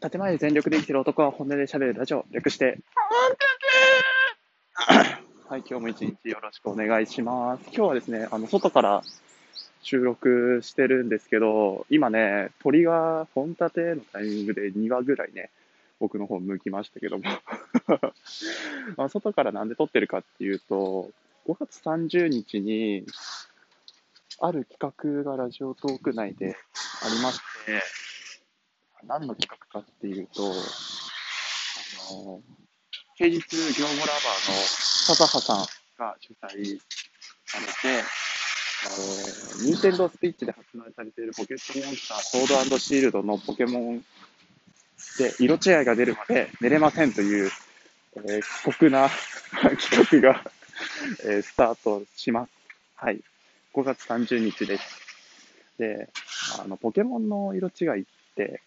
建前で全力で生きてる男は本音で喋るラジオ、略して。はい、今日も一日よろしくお願いします。今日はですね、あの、外から収録してるんですけど、今ね、鳥が本立てのタイミングで2羽ぐらいね、僕の方向きましたけども まあ、外からなんで撮ってるかっていうと、5月30日に、ある企画がラジオトーク内でありまして、何の企画かっていうと、あの、平日業務ラバーの笹葉さんが主催されて、えー、ニンテンドースピッチで発売されているポケットモンスターソードシールドのポケモンで色違いが出るまで寝れませんという、えー、過酷な 企画がえー、スタートします。はい。5月30日です。で、あの、ポケモンの色違いって、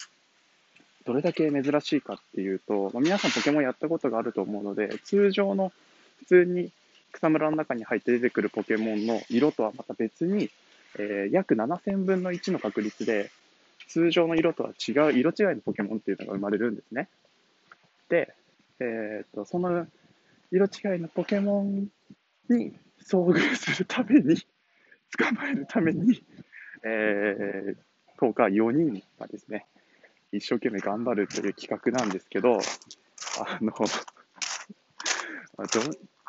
どれだけ珍しいかっていうと、まあ、皆さんポケモンやったことがあると思うので、通常の普通に草むらの中に入って出てくるポケモンの色とはまた別に、えー、約7000分の1の確率で、通常の色とは違う色違いのポケモンっていうのが生まれるんですね。で、えーと、その色違いのポケモンに遭遇するために、捕まえるために、えー、10日4人がですね、一生懸命頑張るという企画なんですけど、あの、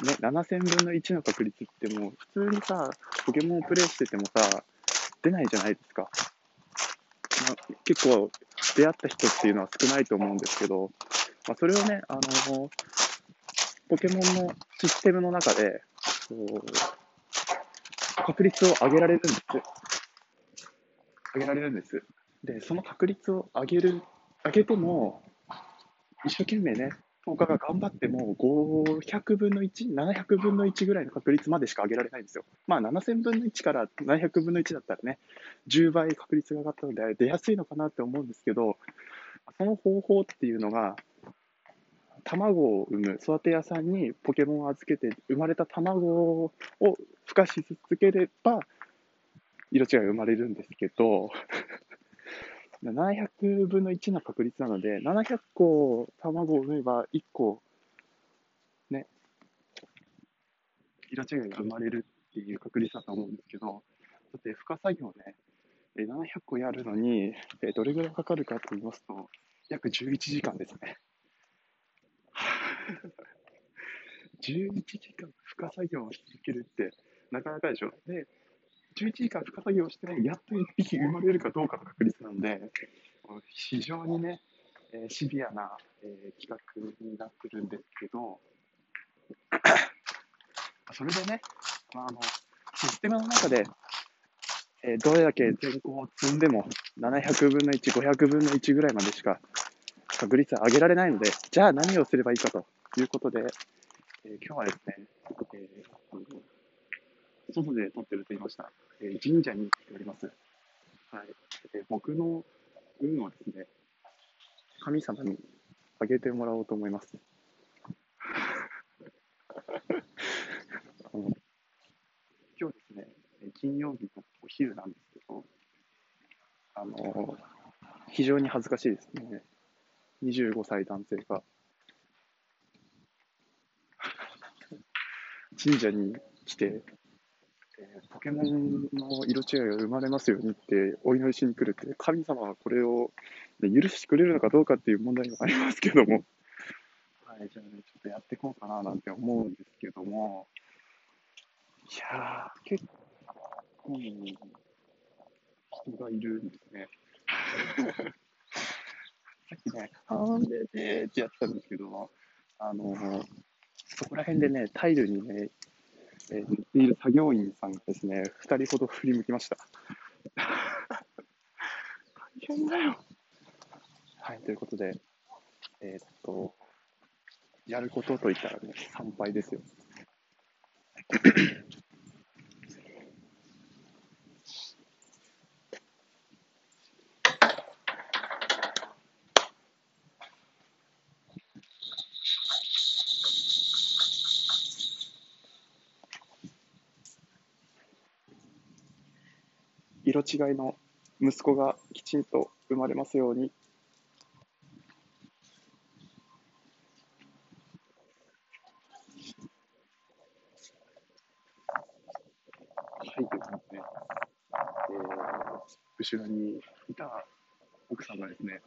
ね、7000分の1の確率ってもう普通にさ、ポケモンをプレイしててもさ、出ないじゃないですか。まあ、結構出会った人っていうのは少ないと思うんですけど、まあ、それをね、あの、ポケモンのシステムの中で、確率を上げられるんです。上げられるんです。で、その確率を上げる、上げても、一生懸命ね、10日が頑張っても、500分の1、700分の1ぐらいの確率までしか上げられないんですよ。まあ、7000分の1から700分の1だったらね、10倍確率が上がったので、出やすいのかなって思うんですけど、その方法っていうのが、卵を産む育て屋さんにポケモンを預けて生まれた卵を孵化し続ければ色違いが生まれるんですけど700分の1の確率なので700個卵を産めば1個ね色違いが生まれるっていう確率だと思うんですけどだって孵化作業ね700個やるのにどれぐらいかかるかと言いますと約11時間ですね。11時間負荷作業をし続けるってなかなかでしょ。で、11時間負荷作業してね、やっと1匹生まれるかどうかの確率なんで、非常にね、えー、シビアな、えー、企画になってるんですけど、それでね、まあ、あのシステムの中で、えー、どれだけ全校を積んでも700分の1、500分の1ぐらいまでしか確率は上げられないので、じゃあ何をすればいいかということで、えー、今日はですね、えー、外で撮ってると言いました、神社に来ております。はい。えー、僕の運をですね、神様にあげてもらおうと思います。あの今日ですね、金曜日のお昼なんですけど、あの、非常に恥ずかしいですね。25歳男性が、神社に来て、ポケモンの色違いが生まれますようにってお祈りしに来るって、神様はこれを、ね、許してくれるのかどうかっていう問題もありますけども、はい、じゃあね、ちょっとやっていこうかななんて思うんですけども、いやー、結構、人がいるんですね。さっきね、はんでねってやってたんですけど、あのそこら辺でね、タイルにね、えー、塗っている作業員さんがですね、2人ほど振り向きました。大変だよ。はい、ということで、えー、っと、やることといったらね、参拝ですよ。色違いの息子がきちんと生まれますように。はいですね、えー、後ろにいた奥さんがですね、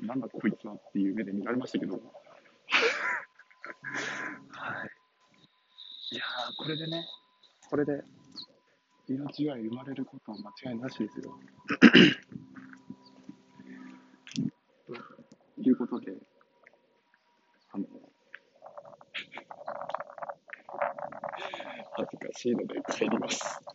なんだこいつはっていう目で見られましたけど、はい、いやー、これでね、これで命が生まれることは間違いなしですよ。ということで、あの、恥ずかしいので帰ります。